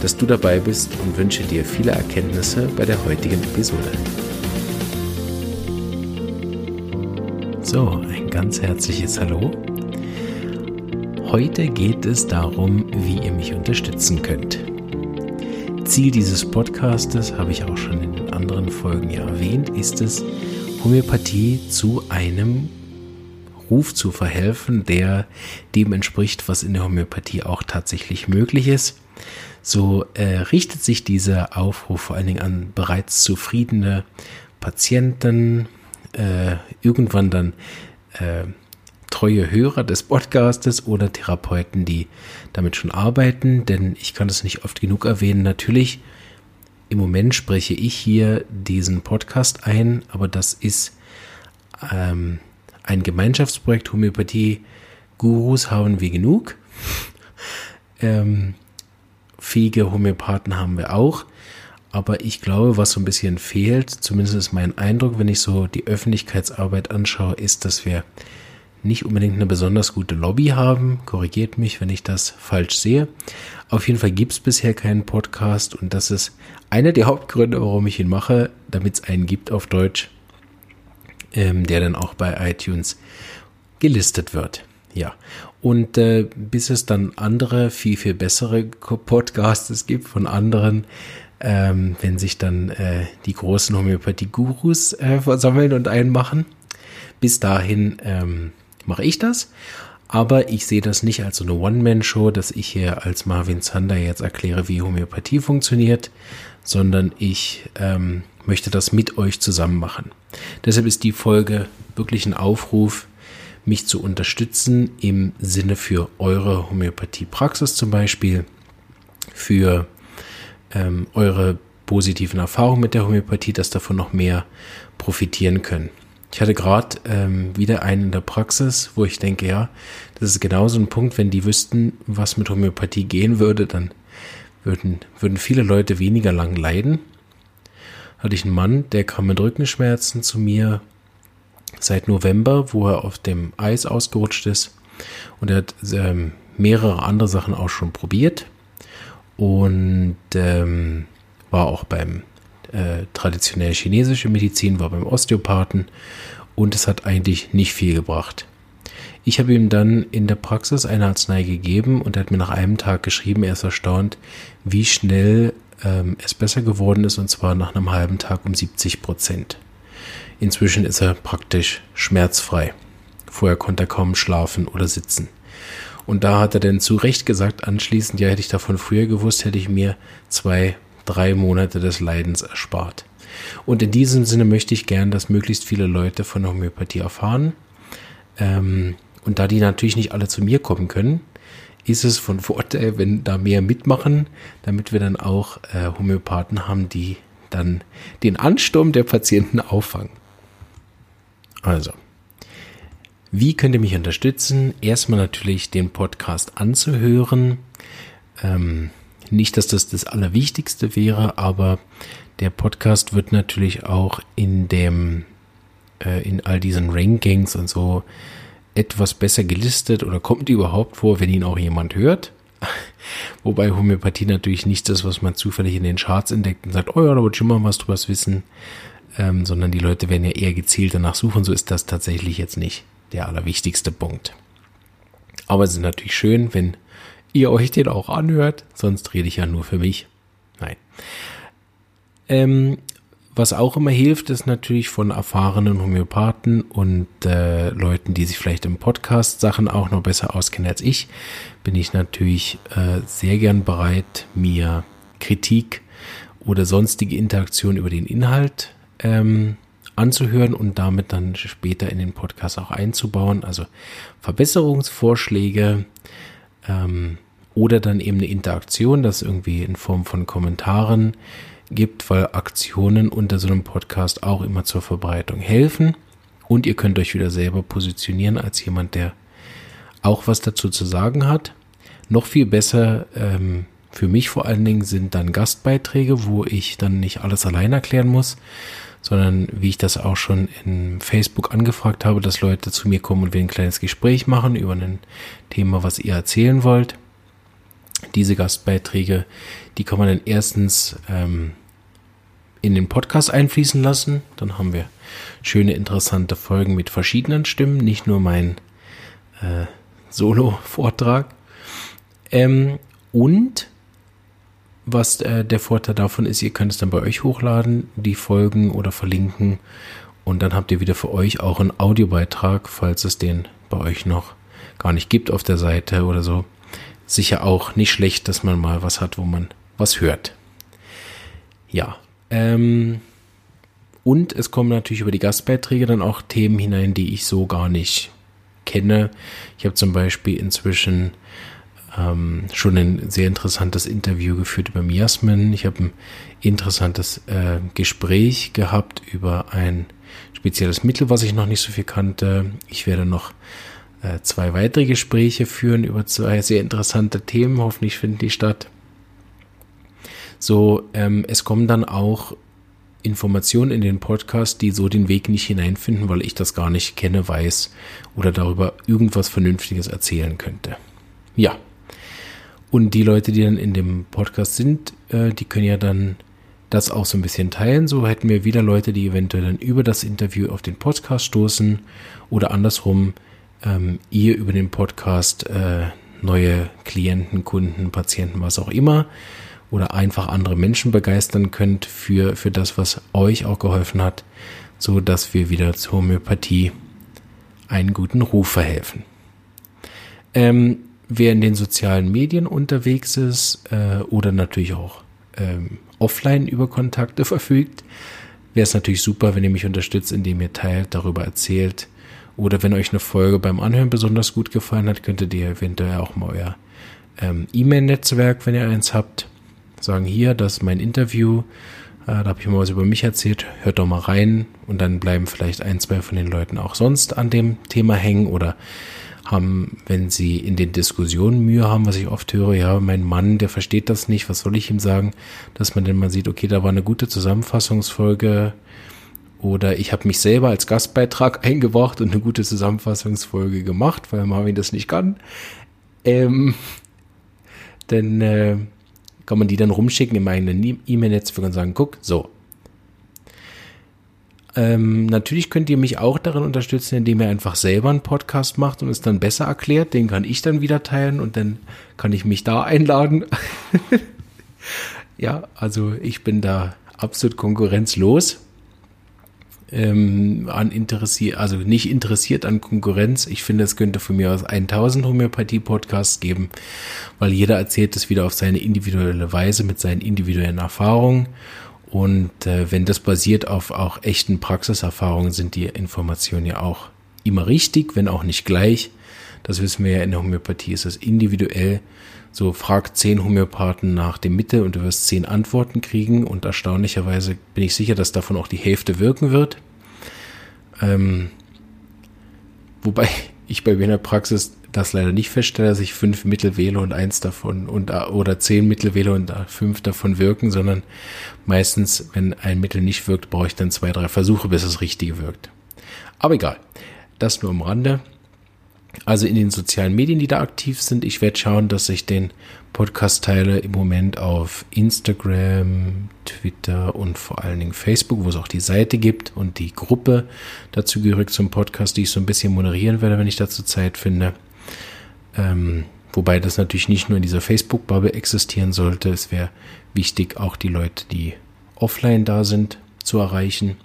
dass du dabei bist und wünsche dir viele Erkenntnisse bei der heutigen Episode. So, ein ganz herzliches Hallo. Heute geht es darum, wie ihr mich unterstützen könnt. Ziel dieses Podcastes, habe ich auch schon in den anderen Folgen ja erwähnt, ist es, Homöopathie zu einem Ruf zu verhelfen, der dem entspricht, was in der Homöopathie auch tatsächlich möglich ist so äh, richtet sich dieser Aufruf vor allen Dingen an bereits zufriedene Patienten, äh, irgendwann dann äh, treue Hörer des Podcastes oder Therapeuten, die damit schon arbeiten, denn ich kann es nicht oft genug erwähnen. Natürlich, im Moment spreche ich hier diesen Podcast ein, aber das ist ähm, ein Gemeinschaftsprojekt Homöopathie. Gurus haben wir genug. ähm, fähige Homöopathen haben wir auch. Aber ich glaube, was so ein bisschen fehlt, zumindest ist mein Eindruck, wenn ich so die Öffentlichkeitsarbeit anschaue, ist, dass wir nicht unbedingt eine besonders gute Lobby haben. Korrigiert mich, wenn ich das falsch sehe. Auf jeden Fall gibt es bisher keinen Podcast und das ist einer der Hauptgründe, warum ich ihn mache, damit es einen gibt auf Deutsch, ähm, der dann auch bei iTunes gelistet wird. Ja, und äh, bis es dann andere, viel, viel bessere Podcasts gibt von anderen, ähm, wenn sich dann äh, die großen Homöopathie-Gurus äh, versammeln und einmachen. Bis dahin ähm, mache ich das. Aber ich sehe das nicht als so eine One-Man-Show, dass ich hier als Marvin Zander jetzt erkläre, wie Homöopathie funktioniert, sondern ich ähm, möchte das mit euch zusammen machen. Deshalb ist die Folge wirklich ein Aufruf, mich zu unterstützen im Sinne für eure Homöopathie-Praxis zum Beispiel, für ähm, eure positiven Erfahrungen mit der Homöopathie, dass davon noch mehr profitieren können. Ich hatte gerade ähm, wieder einen in der Praxis, wo ich denke, ja, das ist genauso ein Punkt, wenn die wüssten, was mit Homöopathie gehen würde, dann würden, würden viele Leute weniger lang leiden. Hatte ich einen Mann, der kam mit Rückenschmerzen zu mir, seit November, wo er auf dem Eis ausgerutscht ist. Und er hat ähm, mehrere andere Sachen auch schon probiert und ähm, war auch beim äh, traditionell chinesische Medizin, war beim Osteopathen und es hat eigentlich nicht viel gebracht. Ich habe ihm dann in der Praxis eine Arznei gegeben und er hat mir nach einem Tag geschrieben, er ist erstaunt, wie schnell ähm, es besser geworden ist und zwar nach einem halben Tag um 70 Prozent. Inzwischen ist er praktisch schmerzfrei. Vorher konnte er kaum schlafen oder sitzen. Und da hat er dann zu Recht gesagt, anschließend, ja, hätte ich davon früher gewusst, hätte ich mir zwei, drei Monate des Leidens erspart. Und in diesem Sinne möchte ich gern, dass möglichst viele Leute von Homöopathie erfahren. Ähm, und da die natürlich nicht alle zu mir kommen können, ist es von Vorteil, wenn da mehr mitmachen, damit wir dann auch äh, Homöopathen haben, die dann den Ansturm der Patienten auffangen. Also, wie könnt ihr mich unterstützen? Erstmal natürlich den Podcast anzuhören. Ähm, nicht, dass das das Allerwichtigste wäre, aber der Podcast wird natürlich auch in dem, äh, in all diesen Rankings und so etwas besser gelistet oder kommt überhaupt vor, wenn ihn auch jemand hört. Wobei Homöopathie natürlich nichts ist, was man zufällig in den Charts entdeckt und sagt, oh ja, da wollte ich schon mal was drüber wissen ähm, sondern die Leute werden ja eher gezielt danach suchen. So ist das tatsächlich jetzt nicht der allerwichtigste Punkt. Aber es ist natürlich schön, wenn ihr euch den auch anhört, sonst rede ich ja nur für mich. Nein. Ähm, was auch immer hilft, ist natürlich von erfahrenen Homöopathen und äh, Leuten, die sich vielleicht im Podcast Sachen auch noch besser auskennen als ich, bin ich natürlich äh, sehr gern bereit, mir Kritik oder sonstige Interaktion über den Inhalt ähm, anzuhören und damit dann später in den Podcast auch einzubauen. Also Verbesserungsvorschläge ähm, oder dann eben eine Interaktion, das irgendwie in Form von Kommentaren gibt, weil Aktionen unter so einem Podcast auch immer zur Verbreitung helfen. Und ihr könnt euch wieder selber positionieren als jemand, der auch was dazu zu sagen hat. Noch viel besser ähm, für mich vor allen Dingen sind dann Gastbeiträge, wo ich dann nicht alles allein erklären muss, sondern wie ich das auch schon in Facebook angefragt habe, dass Leute zu mir kommen und wir ein kleines Gespräch machen über ein Thema, was ihr erzählen wollt. Diese Gastbeiträge, die kann man dann erstens ähm, in den Podcast einfließen lassen. Dann haben wir schöne, interessante Folgen mit verschiedenen Stimmen, nicht nur mein äh, Solo-Vortrag. Ähm, und was äh, der Vorteil davon ist, ihr könnt es dann bei euch hochladen, die Folgen oder verlinken. Und dann habt ihr wieder für euch auch einen Audiobeitrag, falls es den bei euch noch gar nicht gibt auf der Seite oder so. Sicher auch nicht schlecht, dass man mal was hat, wo man was hört. Ja. Ähm, und es kommen natürlich über die Gastbeiträge dann auch Themen hinein, die ich so gar nicht kenne. Ich habe zum Beispiel inzwischen ähm, schon ein sehr interessantes Interview geführt über Miasmen. Ich habe ein interessantes äh, Gespräch gehabt über ein spezielles Mittel, was ich noch nicht so viel kannte. Ich werde noch äh, zwei weitere Gespräche führen über zwei sehr interessante Themen. Hoffentlich finden die statt. So, ähm, es kommen dann auch Informationen in den Podcast, die so den Weg nicht hineinfinden, weil ich das gar nicht kenne, weiß oder darüber irgendwas Vernünftiges erzählen könnte. Ja, und die Leute, die dann in dem Podcast sind, äh, die können ja dann das auch so ein bisschen teilen. So hätten wir wieder Leute, die eventuell dann über das Interview auf den Podcast stoßen oder andersrum ähm, ihr über den Podcast äh, neue Klienten, Kunden, Patienten, was auch immer oder einfach andere Menschen begeistern könnt für, für das, was euch auch geholfen hat, so dass wir wieder zur Homöopathie einen guten Ruf verhelfen. Ähm, wer in den sozialen Medien unterwegs ist äh, oder natürlich auch ähm, offline über Kontakte verfügt, wäre es natürlich super, wenn ihr mich unterstützt, indem ihr teilt, darüber erzählt. Oder wenn euch eine Folge beim Anhören besonders gut gefallen hat, könntet ihr eventuell auch mal euer ähm, E-Mail-Netzwerk, wenn ihr eins habt, sagen, hier, das ist mein Interview, äh, da habe ich mal was über mich erzählt, hört doch mal rein. Und dann bleiben vielleicht ein, zwei von den Leuten auch sonst an dem Thema hängen oder haben, wenn sie in den Diskussionen Mühe haben, was ich oft höre, ja, mein Mann, der versteht das nicht, was soll ich ihm sagen, dass man dann mal sieht, okay, da war eine gute Zusammenfassungsfolge oder ich habe mich selber als Gastbeitrag eingebracht und eine gute Zusammenfassungsfolge gemacht, weil Marvin das nicht kann. Ähm, dann äh, kann man die dann rumschicken in meinen E-Mail-Netzwerk und sagen, guck, so, ähm, natürlich könnt ihr mich auch darin unterstützen, indem ihr einfach selber einen Podcast macht und es dann besser erklärt. Den kann ich dann wieder teilen und dann kann ich mich da einladen. ja, also ich bin da absolut konkurrenzlos. Ähm, an interessiert, also nicht interessiert an Konkurrenz. Ich finde, es könnte von mir aus 1000 Homöopathie-Podcasts geben, weil jeder erzählt es wieder auf seine individuelle Weise mit seinen individuellen Erfahrungen und äh, wenn das basiert auf auch echten Praxiserfahrungen, sind die Informationen ja auch immer richtig, wenn auch nicht gleich. Das wissen wir ja in der Homöopathie, ist es individuell. So frag zehn Homöopathen nach dem Mittel und du wirst zehn Antworten kriegen und erstaunlicherweise bin ich sicher, dass davon auch die Hälfte wirken wird. Ähm, wobei ich bei mir Praxis das leider nicht feststelle, dass ich fünf Mittel wähle und eins davon und oder zehn Mittel wähle und fünf davon wirken, sondern meistens, wenn ein Mittel nicht wirkt, brauche ich dann zwei, drei Versuche, bis es richtige wirkt. Aber egal. Das nur am Rande. Also in den sozialen Medien, die da aktiv sind. Ich werde schauen, dass ich den Podcast teile im Moment auf Instagram, Twitter und vor allen Dingen Facebook, wo es auch die Seite gibt und die Gruppe dazu gehört zum Podcast, die ich so ein bisschen moderieren werde, wenn ich dazu Zeit finde. Ähm, wobei das natürlich nicht nur in dieser Facebook-Bubble existieren sollte. Es wäre wichtig, auch die Leute, die offline da sind, zu erreichen.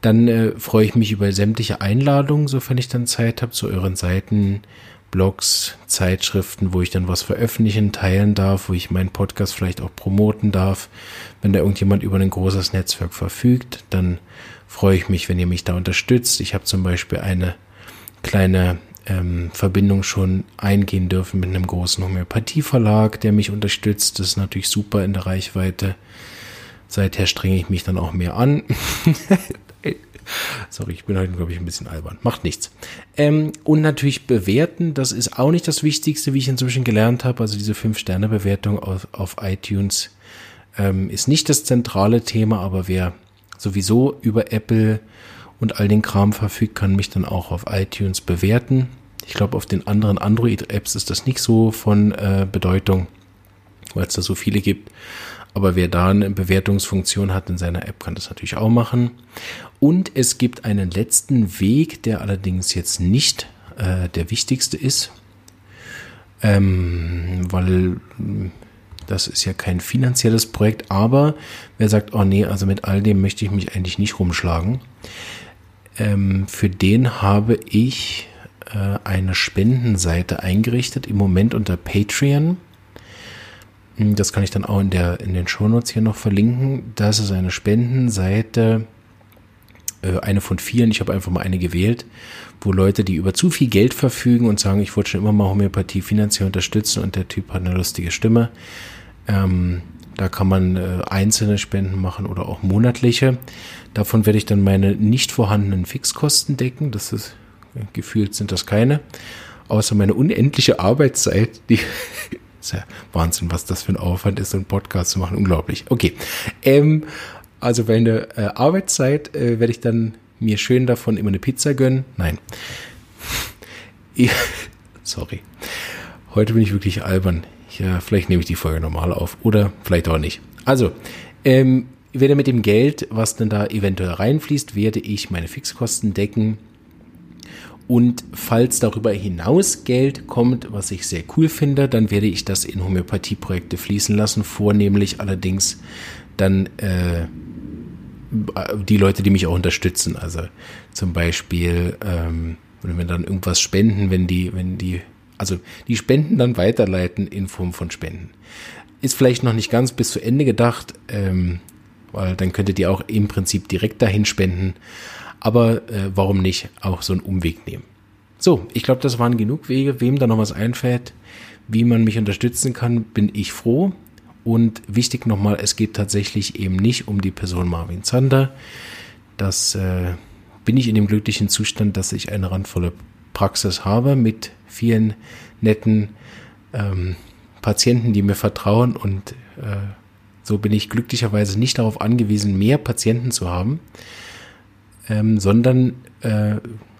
Dann äh, freue ich mich über sämtliche Einladungen, sofern ich dann Zeit habe, zu euren Seiten, Blogs, Zeitschriften, wo ich dann was veröffentlichen, teilen darf, wo ich meinen Podcast vielleicht auch promoten darf. Wenn da irgendjemand über ein großes Netzwerk verfügt, dann freue ich mich, wenn ihr mich da unterstützt. Ich habe zum Beispiel eine kleine ähm, Verbindung schon eingehen dürfen mit einem großen Homöopathieverlag, der mich unterstützt. Das ist natürlich super in der Reichweite. Seither strenge ich mich dann auch mehr an. Sorry, ich bin heute, glaube ich, ein bisschen albern. Macht nichts. Ähm, und natürlich bewerten, das ist auch nicht das Wichtigste, wie ich inzwischen gelernt habe. Also diese 5-Sterne-Bewertung auf, auf iTunes ähm, ist nicht das zentrale Thema, aber wer sowieso über Apple und all den Kram verfügt, kann mich dann auch auf iTunes bewerten. Ich glaube, auf den anderen Android-Apps ist das nicht so von äh, Bedeutung, weil es da so viele gibt. Aber wer da eine Bewertungsfunktion hat in seiner App, kann das natürlich auch machen. Und es gibt einen letzten Weg, der allerdings jetzt nicht äh, der wichtigste ist, ähm, weil das ist ja kein finanzielles Projekt, aber wer sagt, oh nee, also mit all dem möchte ich mich eigentlich nicht rumschlagen, ähm, für den habe ich äh, eine Spendenseite eingerichtet, im Moment unter Patreon. Hm, das kann ich dann auch in, der, in den Shownotes hier noch verlinken. Das ist eine Spendenseite, äh, eine von vielen, ich habe einfach mal eine gewählt, wo Leute, die über zu viel Geld verfügen und sagen, ich wollte schon immer mal Homöopathie finanziell unterstützen und der Typ hat eine lustige Stimme, ähm, da kann man äh, einzelne Spenden machen oder auch monatliche. Davon werde ich dann meine nicht vorhandenen Fixkosten decken. Das ist, gefühlt sind das keine. Außer meine unendliche Arbeitszeit, die ist ja Wahnsinn, was das für ein Aufwand ist, so einen Podcast zu machen. Unglaublich. Okay. Ähm, also meine äh, Arbeitszeit äh, werde ich dann mir schön davon immer eine Pizza gönnen. Nein. Sorry. Heute bin ich wirklich albern. Ja, vielleicht nehme ich die Folge normal auf oder vielleicht auch nicht. Also, ähm, werde mit dem Geld, was denn da eventuell reinfließt, werde ich meine Fixkosten decken. Und falls darüber hinaus Geld kommt, was ich sehr cool finde, dann werde ich das in Homöopathieprojekte fließen lassen, vornehmlich allerdings dann äh, die Leute, die mich auch unterstützen. Also zum Beispiel, ähm, wenn wir dann irgendwas spenden, wenn die, wenn die also die Spenden dann weiterleiten in Form von Spenden. Ist vielleicht noch nicht ganz bis zu Ende gedacht, ähm, weil dann könntet ihr auch im Prinzip direkt dahin spenden. Aber äh, warum nicht auch so einen Umweg nehmen? So, ich glaube, das waren genug Wege. Wem da noch was einfällt, wie man mich unterstützen kann, bin ich froh. Und wichtig nochmal, es geht tatsächlich eben nicht um die Person Marvin Zander. Das äh, bin ich in dem glücklichen Zustand, dass ich eine randvolle Praxis habe mit vielen netten ähm, Patienten, die mir vertrauen und äh, so bin ich glücklicherweise nicht darauf angewiesen, mehr Patienten zu haben, ähm, sondern äh,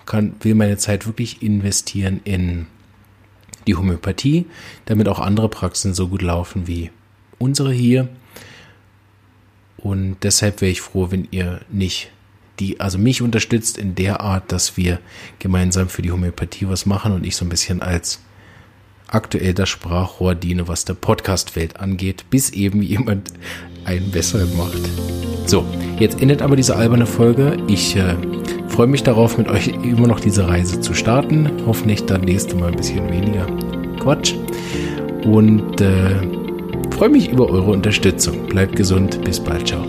kann, will meine Zeit wirklich investieren in die Homöopathie, damit auch andere Praxen so gut laufen wie unsere hier. Und deshalb wäre ich froh, wenn ihr nicht die also mich unterstützt in der Art, dass wir gemeinsam für die Homöopathie was machen und ich so ein bisschen als aktuell das Sprachrohr diene, was der Podcast-Welt angeht, bis eben jemand einen besseren macht. So, jetzt endet aber diese alberne Folge. Ich äh, freue mich darauf, mit euch immer noch diese Reise zu starten. Hoffentlich dann nächste Mal ein bisschen weniger Quatsch. Und äh, freue mich über eure Unterstützung. Bleibt gesund. Bis bald. Ciao.